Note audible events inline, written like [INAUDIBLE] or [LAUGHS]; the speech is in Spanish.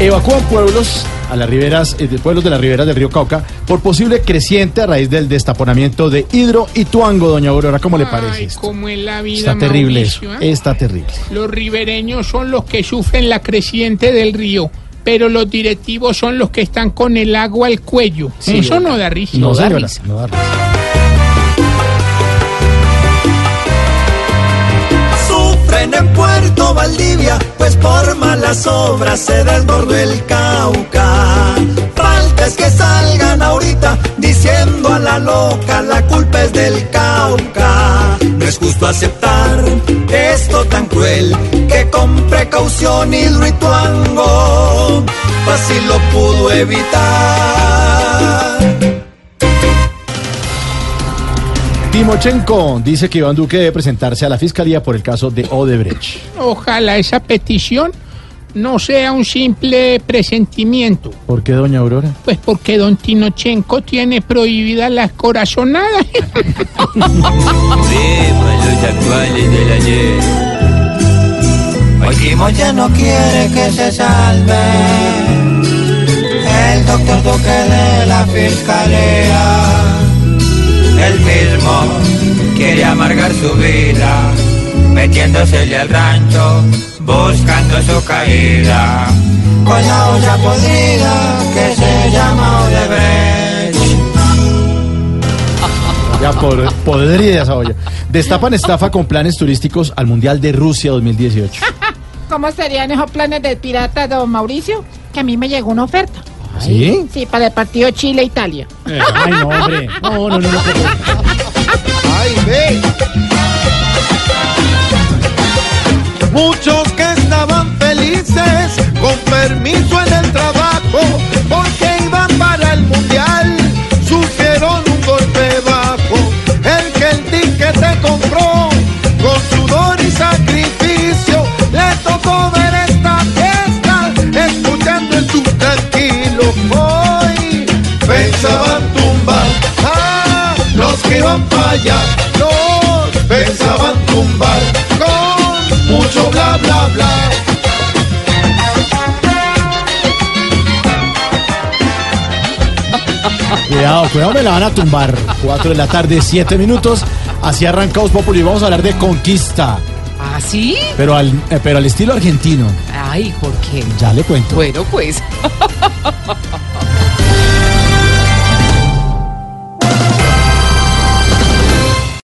Evacúan pueblos a las riberas, eh, de pueblos de las riberas del río Cauca por posible creciente a raíz del destaponamiento de Hidro y Tuango, doña Aurora. ¿Cómo le parece esto? la vida, Está terrible eso. ¿eh? Está terrible. Los ribereños son los que sufren la creciente del río, pero los directivos son los que están con el agua al cuello. Sí, Eso no da risa. No, da risa. No da risa. Obras se desbordó el Cauca. Falta es que salgan ahorita diciendo a la loca la culpa es del Cauca. No es justo aceptar esto tan cruel que con precaución Hidro y Tuango fácil lo pudo evitar. Timochenko dice que Iván Duque debe presentarse a la fiscalía por el caso de Odebrecht. Ojalá esa petición no sea un simple presentimiento. ¿Por qué, doña Aurora? Pues porque don Tinochenko tiene prohibida las corazonadas. Los actuales del ayer. Hoy Timo ya no quiere que se salve. El doctor Duque de la fiscalía. Él mismo quiere amargar su vida, metiéndosele al rancho, buscando su caída. Con la olla podrida que se llama Odebrecht. Ya por podrida esa olla. Destapan estafa con planes turísticos al Mundial de Rusia 2018. [LAUGHS] ¿Cómo serían esos planes del pirata, don Mauricio? Que a mí me llegó una oferta. ¿Sí? Sí, para el partido Chile-Italia. Eh, Ay, no, hombre. No, no, no. no. Muchos estaban felices con permiso en el trabajo porque iban para el mundial sufrieron un golpe bajo. El que el ticket te compró con sudor y sacrificio le tocó ver esta fiesta escuchando el sub tranquilo. Hoy pensaban tumbar los que iban para allá. Los pensaban tumbar bla bla bla. Cuidado, cuidado, me la van a tumbar. 4 de la tarde, 7 minutos. Así arrancamos Populi. Vamos a hablar de conquista. ¿Ah, sí? Pero al, eh, pero al estilo argentino. Ay, ¿por qué? Ya le cuento. Bueno, pues. [LAUGHS]